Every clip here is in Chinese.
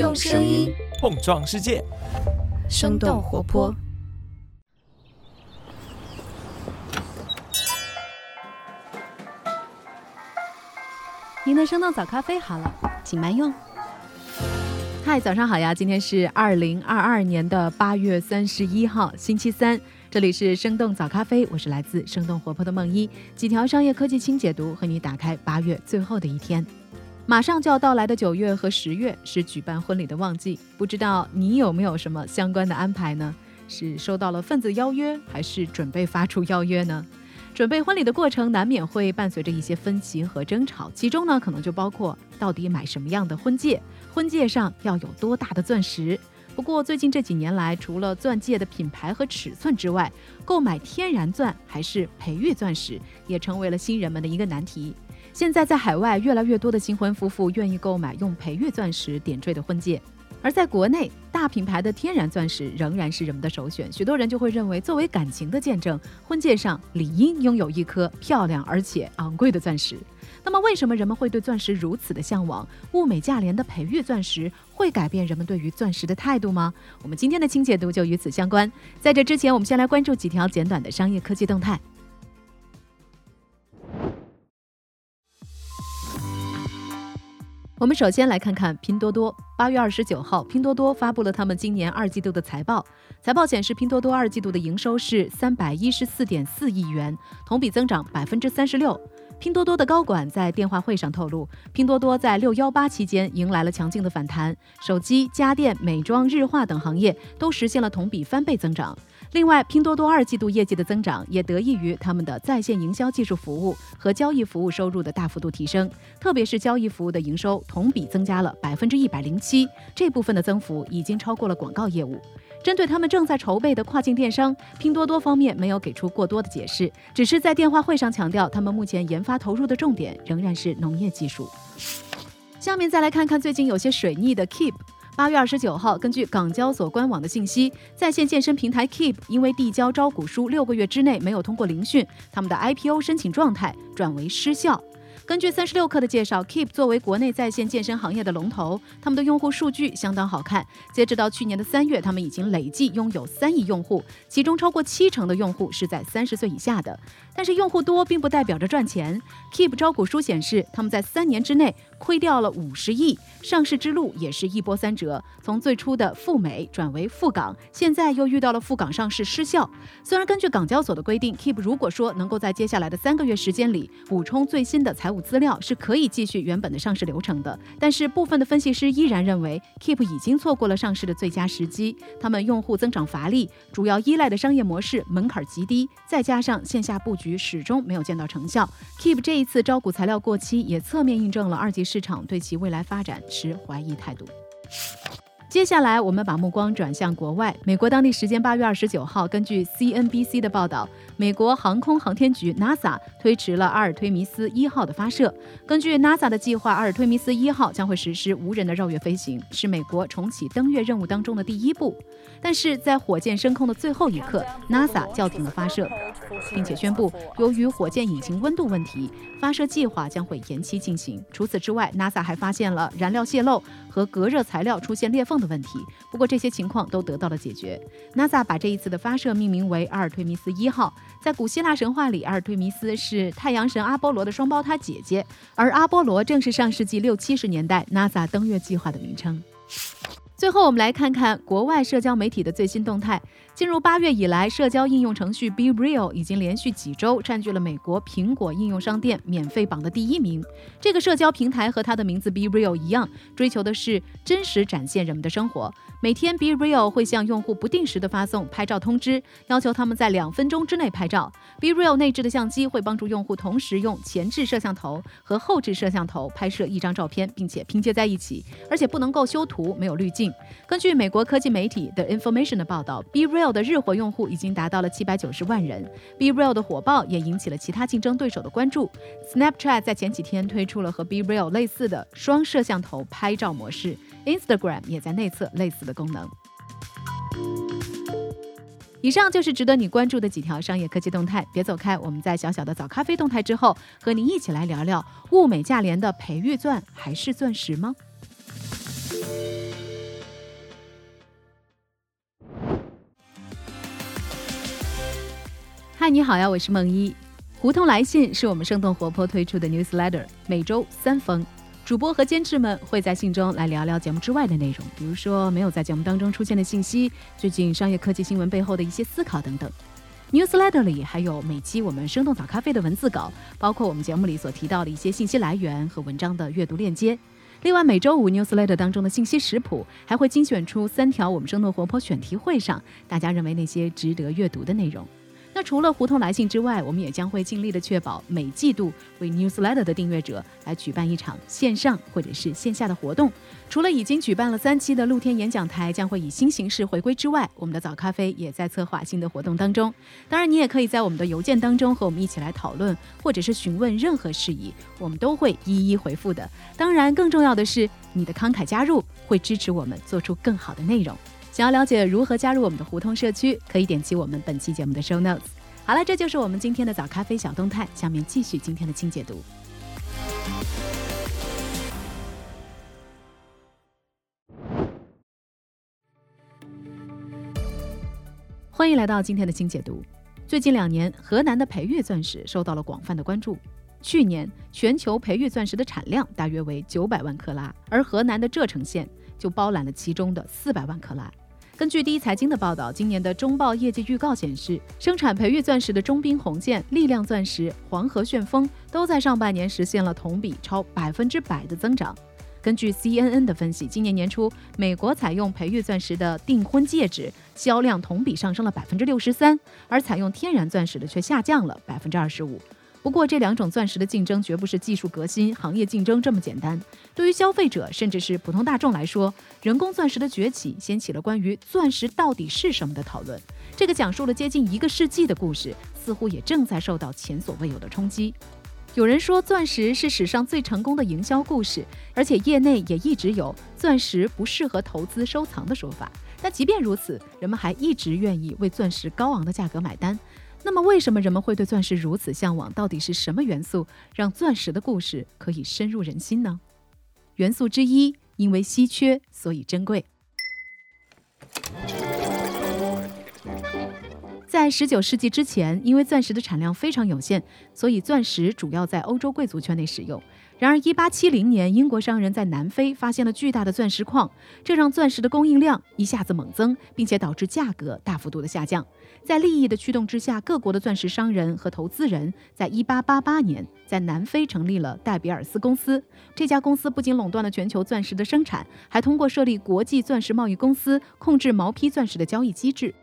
用声音碰撞世界，生动活泼。您的生动早咖啡好了，请慢用。嗨，早上好呀！今天是二零二二年的八月三十一号，星期三。这里是生动早咖啡，我是来自生动活泼的梦一。几条商业科技轻解读，和你打开八月最后的一天。马上就要到来的九月和十月是举办婚礼的旺季，不知道你有没有什么相关的安排呢？是收到了份子邀约，还是准备发出邀约呢？准备婚礼的过程难免会伴随着一些分歧和争吵，其中呢可能就包括到底买什么样的婚戒，婚戒上要有多大的钻石。不过最近这几年来，除了钻戒的品牌和尺寸之外，购买天然钻还是培育钻石，也成为了新人们的一个难题。现在在海外，越来越多的新婚夫妇愿意购买用培育钻石点缀的婚戒。而在国内，大品牌的天然钻石仍然是人们的首选。许多人就会认为，作为感情的见证，婚戒上理应拥有一颗漂亮而且昂贵的钻石。那么，为什么人们会对钻石如此的向往？物美价廉的培育钻石会改变人们对于钻石的态度吗？我们今天的清解读就与此相关。在这之前，我们先来关注几条简短的商业科技动态。我们首先来看看拼多多。八月二十九号，拼多多发布了他们今年二季度的财报。财报显示，拼多多二季度的营收是三百一十四点四亿元，同比增长百分之三十六。拼多多的高管在电话会上透露，拼多多在六幺八期间迎来了强劲的反弹，手机、家电、美妆、日化等行业都实现了同比翻倍增长。另外，拼多多二季度业绩的增长也得益于他们的在线营销技术服务和交易服务收入的大幅度提升，特别是交易服务的营收同比增加了百分之一百零七，这部分的增幅已经超过了广告业务。针对他们正在筹备的跨境电商，拼多多方面没有给出过多的解释，只是在电话会上强调，他们目前研发投入的重点仍然是农业技术。下面再来看看最近有些水逆的 Keep。八月二十九号，根据港交所官网的信息，在线健身平台 Keep 因为递交招股书六个月之内没有通过聆讯，他们的 IPO 申请状态转为失效。根据三十六氪的介绍，Keep 作为国内在线健身行业的龙头，他们的用户数据相当好看。截止到去年的三月，他们已经累计拥有三亿用户，其中超过七成的用户是在三十岁以下的。但是用户多并不代表着赚钱。Keep 招股书显示，他们在三年之内亏掉了五十亿，上市之路也是一波三折，从最初的赴美转为赴港，现在又遇到了赴港上市失效。虽然根据港交所的规定，Keep 如果说能够在接下来的三个月时间里补充最新的财务。资料是可以继续原本的上市流程的，但是部分的分析师依然认为，Keep 已经错过了上市的最佳时机。他们用户增长乏力，主要依赖的商业模式门槛极低，再加上线下布局始终没有见到成效。Keep 这一次招股材料过期，也侧面印证了二级市场对其未来发展持怀疑态度。接下来，我们把目光转向国外。美国当地时间八月二十九号，根据 CNBC 的报道，美国航空航天局 NASA 推迟了阿尔忒弥斯一号的发射。根据 NASA 的计划，阿尔忒弥斯一号将会实施无人的绕月飞行，是美国重启登月任务当中的第一步。但是在火箭升空的最后一刻，NASA 叫停了发射，并且宣布，由于火箭引擎温度问题，发射计划将会延期进行。除此之外，NASA 还发现了燃料泄漏和隔热材料出现裂缝。的问题，不过这些情况都得到了解决。NASA 把这一次的发射命名为阿尔忒弥斯一号。在古希腊神话里，阿尔忒弥斯是太阳神阿波罗的双胞胎姐姐，而阿波罗正是上世纪六七十年代 NASA 登月计划的名称。最后，我们来看看国外社交媒体的最新动态。进入八月以来，社交应用程序 Be Real 已经连续几周占据了美国苹果应用商店免费榜的第一名。这个社交平台和它的名字 Be Real 一样，追求的是真实展现人们的生活。每天，Be Real 会向用户不定时的发送拍照通知，要求他们在两分钟之内拍照。Be Real 内置的相机会帮助用户同时用前置摄像头和后置摄像头拍摄一张照片，并且拼接在一起，而且不能够修图，没有滤镜。根据美国科技媒体的 Information 的报道，Be Real 的日活用户已经达到了七百九十万人。Be Real 的火爆也引起了其他竞争对手的关注。Snapchat 在前几天推出了和 Be Real 类似的双摄像头拍照模式，Instagram 也在内测类似的功能。以上就是值得你关注的几条商业科技动态，别走开。我们在小小的早咖啡动态之后，和您一起来聊聊物美价廉的培育钻还是钻石吗？嗨，你好呀，我是梦一。胡同来信是我们生动活泼推出的 newsletter，每周三封。主播和监制们会在信中来聊聊节目之外的内容，比如说没有在节目当中出现的信息，最近商业科技新闻背后的一些思考等等。newsletter 里还有每期我们生动早咖啡的文字稿，包括我们节目里所提到的一些信息来源和文章的阅读链接。另外，每周五 newsletter 当中的信息食谱还会精选出三条我们生动活泼选题会上大家认为那些值得阅读的内容。那除了胡同来信之外，我们也将会尽力的确保每季度为 Newsletter 的订阅者来举办一场线上或者是线下的活动。除了已经举办了三期的露天演讲台将会以新形式回归之外，我们的早咖啡也在策划新的活动当中。当然，你也可以在我们的邮件当中和我们一起来讨论，或者是询问任何事宜，我们都会一一回复的。当然，更重要的是你的慷慨加入会支持我们做出更好的内容。想要了解如何加入我们的胡同社区，可以点击我们本期节目的 show notes。好了，这就是我们今天的早咖啡小动态。下面继续今天的清解读。欢迎来到今天的清解读。最近两年，河南的培育钻石受到了广泛的关注。去年，全球培育钻石的产量大约为九百万克拉，而河南的柘城县就包揽了其中的四百万克拉。根据第一财经的报道，今年的中报业绩预告显示，生产培育钻石的中兵红箭、力量钻石、黄河旋风都在上半年实现了同比超百分之百的增长。根据 CNN 的分析，今年年初，美国采用培育钻石的订婚戒指销量同比上升了百分之六十三，而采用天然钻石的却下降了百分之二十五。不过，这两种钻石的竞争绝不是技术革新、行业竞争这么简单。对于消费者甚至是普通大众来说，人工钻石的崛起掀起了关于钻石到底是什么的讨论。这个讲述了接近一个世纪的故事，似乎也正在受到前所未有的冲击。有人说，钻石是史上最成功的营销故事，而且业内也一直有钻石不适合投资收藏的说法。但即便如此，人们还一直愿意为钻石高昂的价格买单。那么，为什么人们会对钻石如此向往？到底是什么元素让钻石的故事可以深入人心呢？元素之一，因为稀缺，所以珍贵。在十九世纪之前，因为钻石的产量非常有限，所以钻石主要在欧洲贵族圈内使用。然而，一八七零年，英国商人在南非发现了巨大的钻石矿，这让钻石的供应量一下子猛增，并且导致价格大幅度的下降。在利益的驱动之下，各国的钻石商人和投资人在一八八八年在南非成立了戴比尔斯公司。这家公司不仅垄断了全球钻石的生产，还通过设立国际钻石贸易公司，控制毛坯钻石的交易机制。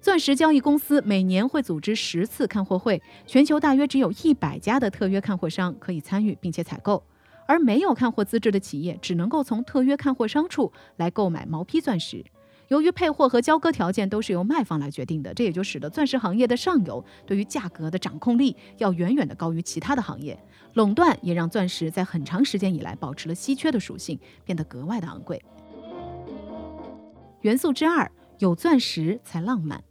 钻石交易公司每年会组织十次看货会，全球大约只有一百家的特约看货商可以参与并且采购，而没有看货资质的企业只能够从特约看货商处来购买毛坯钻石。由于配货和交割条件都是由卖方来决定的，这也就使得钻石行业的上游对于价格的掌控力要远远的高于其他的行业。垄断也让钻石在很长时间以来保持了稀缺的属性，变得格外的昂贵。元素之二，有钻石才浪漫。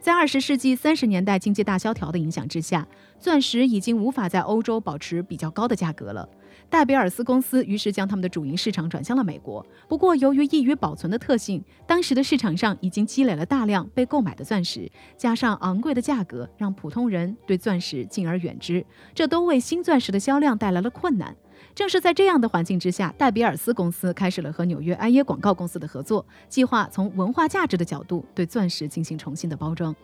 在二十世纪三十年代经济大萧条的影响之下，钻石已经无法在欧洲保持比较高的价格了。戴比尔斯公司于是将他们的主营市场转向了美国。不过，由于易于保存的特性，当时的市场上已经积累了大量被购买的钻石，加上昂贵的价格，让普通人对钻石敬而远之，这都为新钻石的销量带来了困难。正是在这样的环境之下，戴比尔斯公司开始了和纽约埃耶广告公司的合作，计划从文化价值的角度对钻石进行重新的包装。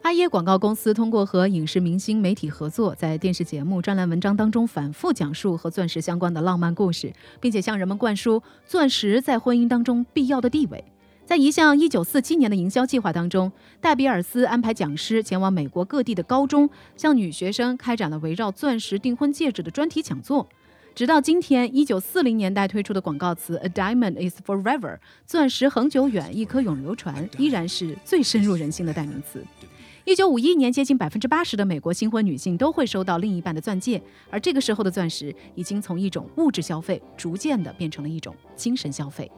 埃耶广告公司通过和影视明星、媒体合作，在电视节目、专栏文章当中反复讲述和钻石相关的浪漫故事，并且向人们灌输钻石在婚姻当中必要的地位。在一项1947年的营销计划当中，戴比尔斯安排讲师前往美国各地的高中，向女学生开展了围绕钻石订婚戒指的专题讲座。直到今天，一九四零年代推出的广告词 "A diamond is forever"，钻石恒久远，一颗永流传，依然是最深入人心的代名词。一九五一年，接近百分之八十的美国新婚女性都会收到另一半的钻戒，而这个时候的钻石已经从一种物质消费，逐渐的变成了一种精神消费。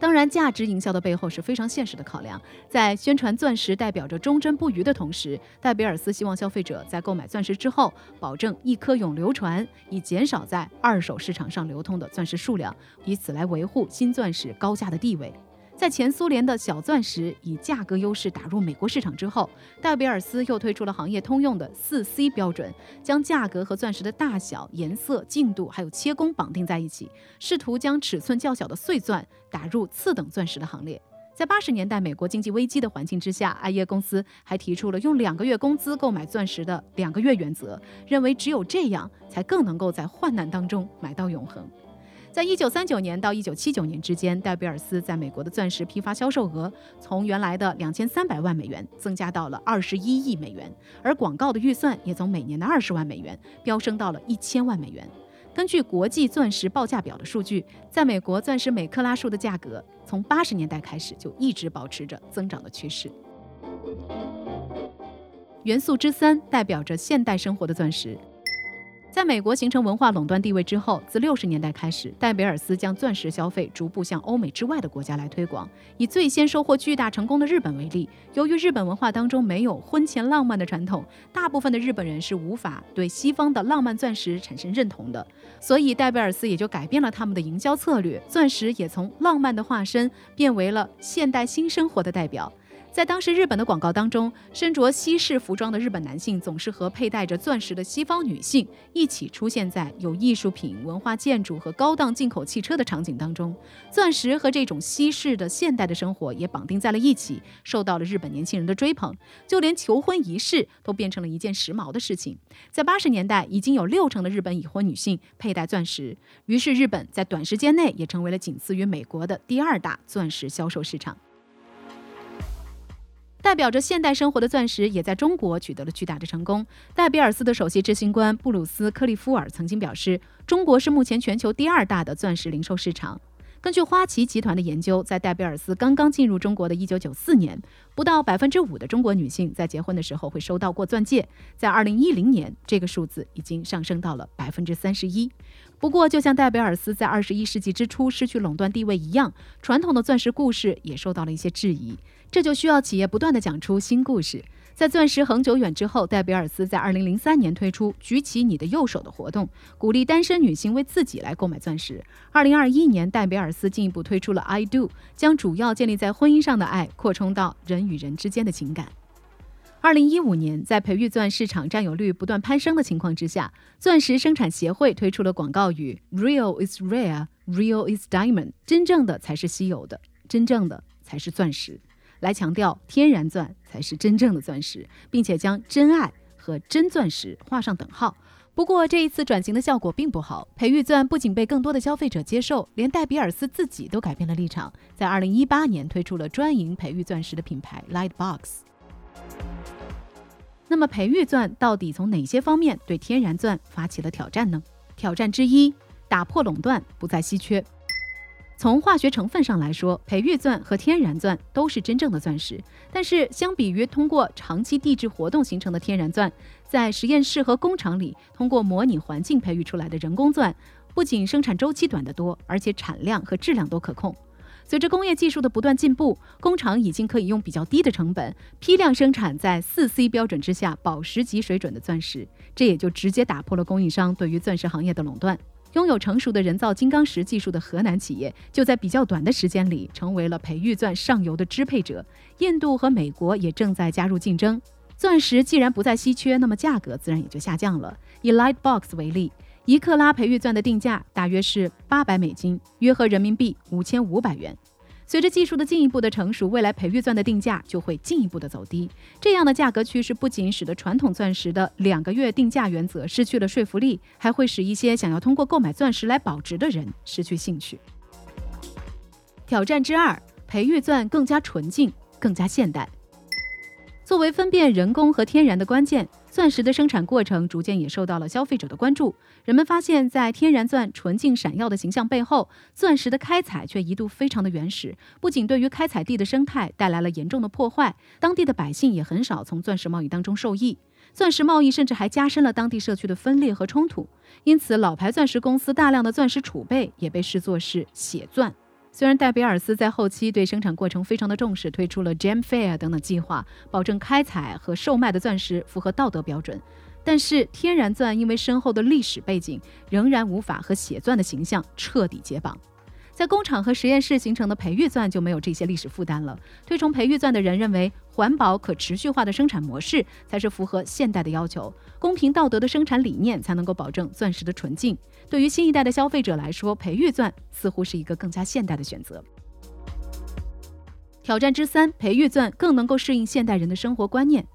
当然，价值营销的背后是非常现实的考量。在宣传钻石代表着忠贞不渝的同时，戴比尔斯希望消费者在购买钻石之后，保证一颗永流传，以减少在二手市场上流通的钻石数量，以此来维护新钻石高价的地位。在前苏联的小钻石以价格优势打入美国市场之后，戴比尔斯又推出了行业通用的四 C 标准，将价格和钻石的大小、颜色、净度还有切工绑定在一起，试图将尺寸较小的碎钻打入次等钻石的行列。在八十年代美国经济危机的环境之下，艾耶公司还提出了用两个月工资购买钻石的两个月原则，认为只有这样才更能够在患难当中买到永恒。在一九三九年到一九七九年之间，戴比尔斯在美国的钻石批发销售额从原来的两千三百万美元增加到了二十一亿美元，而广告的预算也从每年的二十万美元飙升到了一千万美元。根据国际钻石报价表的数据，在美国钻石每克拉数的价格从八十年代开始就一直保持着增长的趋势。元素之三代表着现代生活的钻石。在美国形成文化垄断地位之后，自六十年代开始，戴比尔斯将钻石消费逐步向欧美之外的国家来推广。以最先收获巨大成功的日本为例，由于日本文化当中没有婚前浪漫的传统，大部分的日本人是无法对西方的浪漫钻石产生认同的，所以戴比尔斯也就改变了他们的营销策略，钻石也从浪漫的化身变为了现代新生活的代表。在当时日本的广告当中，身着西式服装的日本男性总是和佩戴着钻石的西方女性一起出现在有艺术品、文化建筑和高档进口汽车的场景当中。钻石和这种西式的现代的生活也绑定在了一起，受到了日本年轻人的追捧，就连求婚仪式都变成了一件时髦的事情。在八十年代，已经有六成的日本已婚女性佩戴钻石，于是日本在短时间内也成为了仅次于美国的第二大钻石销售市场。代表着现代生活的钻石也在中国取得了巨大的成功。戴比尔斯的首席执行官布鲁斯·克利夫尔曾经表示：“中国是目前全球第二大的钻石零售市场。”根据花旗集团的研究，在戴比尔斯刚刚进入中国的一九九四年，不到百分之五的中国女性在结婚的时候会收到过钻戒。在二零一零年，这个数字已经上升到了百分之三十一。不过，就像戴比尔斯在二十一世纪之初失去垄断地位一样，传统的钻石故事也受到了一些质疑。这就需要企业不断地讲出新故事。在钻石恒久远之后，戴比尔斯在2003年推出“举起你的右手”的活动，鼓励单身女性为自己来购买钻石。2021年，戴比尔斯进一步推出了 “I Do”，将主要建立在婚姻上的爱扩充到人与人之间的情感。2015年，在培育钻市场占有率不断攀升的情况之下，钻石生产协会推出了广告语：“Real is rare, real is diamond。”真正的才是稀有的，真正的才是钻石。来强调天然钻才是真正的钻石，并且将真爱和真钻石画上等号。不过这一次转型的效果并不好，培育钻不仅被更多的消费者接受，连戴比尔斯自己都改变了立场，在二零一八年推出了专营培育钻石的品牌 Lightbox。那么培育钻到底从哪些方面对天然钻发起了挑战呢？挑战之一，打破垄断，不再稀缺。从化学成分上来说，培育钻和天然钻都是真正的钻石。但是，相比于通过长期地质活动形成的天然钻，在实验室和工厂里通过模拟环境培育出来的人工钻，不仅生产周期短得多，而且产量和质量都可控。随着工业技术的不断进步，工厂已经可以用比较低的成本批量生产在四 C 标准之下宝石级水准的钻石，这也就直接打破了供应商对于钻石行业的垄断。拥有成熟的人造金刚石技术的河南企业，就在比较短的时间里成为了培育钻上游的支配者。印度和美国也正在加入竞争。钻石既然不再稀缺，那么价格自然也就下降了。以 Lightbox 为例，一克拉培育钻的定价大约是八百美金，约合人民币五千五百元。随着技术的进一步的成熟，未来培育钻的定价就会进一步的走低。这样的价格趋势不仅使得传统钻石的两个月定价原则失去了说服力，还会使一些想要通过购买钻石来保值的人失去兴趣。挑战之二，培育钻更加纯净、更加现代。作为分辨人工和天然的关键。钻石的生产过程逐渐也受到了消费者的关注。人们发现，在天然钻纯净闪耀的形象背后，钻石的开采却一度非常的原始，不仅对于开采地的生态带来了严重的破坏，当地的百姓也很少从钻石贸易当中受益。钻石贸易甚至还加深了当地社区的分裂和冲突。因此，老牌钻石公司大量的钻石储备也被视作是血钻。虽然戴比尔斯在后期对生产过程非常的重视，推出了 Gem Fair 等等计划，保证开采和售卖的钻石符合道德标准，但是天然钻因为深厚的历史背景，仍然无法和血钻的形象彻底解绑。在工厂和实验室形成的培育钻就没有这些历史负担了。推崇培育钻的人认为，环保可持续化的生产模式才是符合现代的要求，公平道德的生产理念才能够保证钻石的纯净。对于新一代的消费者来说，培育钻似乎是一个更加现代的选择。挑战之三，培育钻更能够适应现代人的生活观念。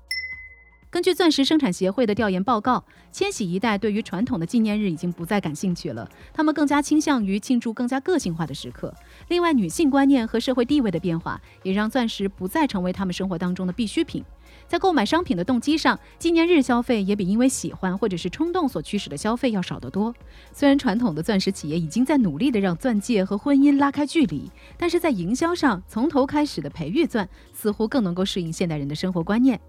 根据钻石生产协会的调研报告，千禧一代对于传统的纪念日已经不再感兴趣了，他们更加倾向于庆祝更加个性化的时刻。另外，女性观念和社会地位的变化也让钻石不再成为他们生活当中的必需品。在购买商品的动机上，纪念日消费也比因为喜欢或者是冲动所驱使的消费要少得多。虽然传统的钻石企业已经在努力的让钻戒和婚姻拉开距离，但是在营销上，从头开始的培育钻似乎更能够适应现代人的生活观念。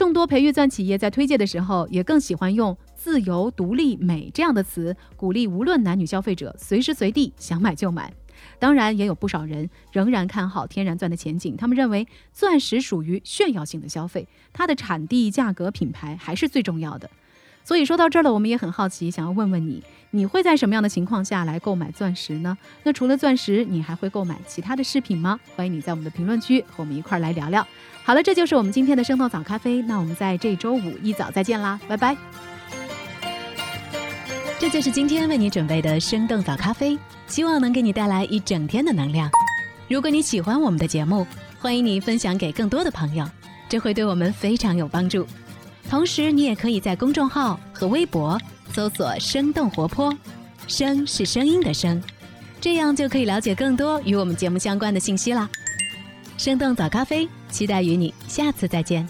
众多培育钻企业在推介的时候，也更喜欢用“自由、独立、美”这样的词，鼓励无论男女消费者随时随地想买就买。当然，也有不少人仍然看好天然钻的前景，他们认为钻石属于炫耀性的消费，它的产地、价格、品牌还是最重要的。所以说到这儿了，我们也很好奇，想要问问你，你会在什么样的情况下来购买钻石呢？那除了钻石，你还会购买其他的饰品吗？欢迎你在我们的评论区和我们一块儿来聊聊。好了，这就是我们今天的生动早咖啡。那我们在这周五一早再见啦，拜拜。这就是今天为你准备的生动早咖啡，希望能给你带来一整天的能量。如果你喜欢我们的节目，欢迎你分享给更多的朋友，这会对我们非常有帮助。同时，你也可以在公众号和微博搜索“生动活泼”，声是声音的声，这样就可以了解更多与我们节目相关的信息啦。生动早咖啡，期待与你下次再见。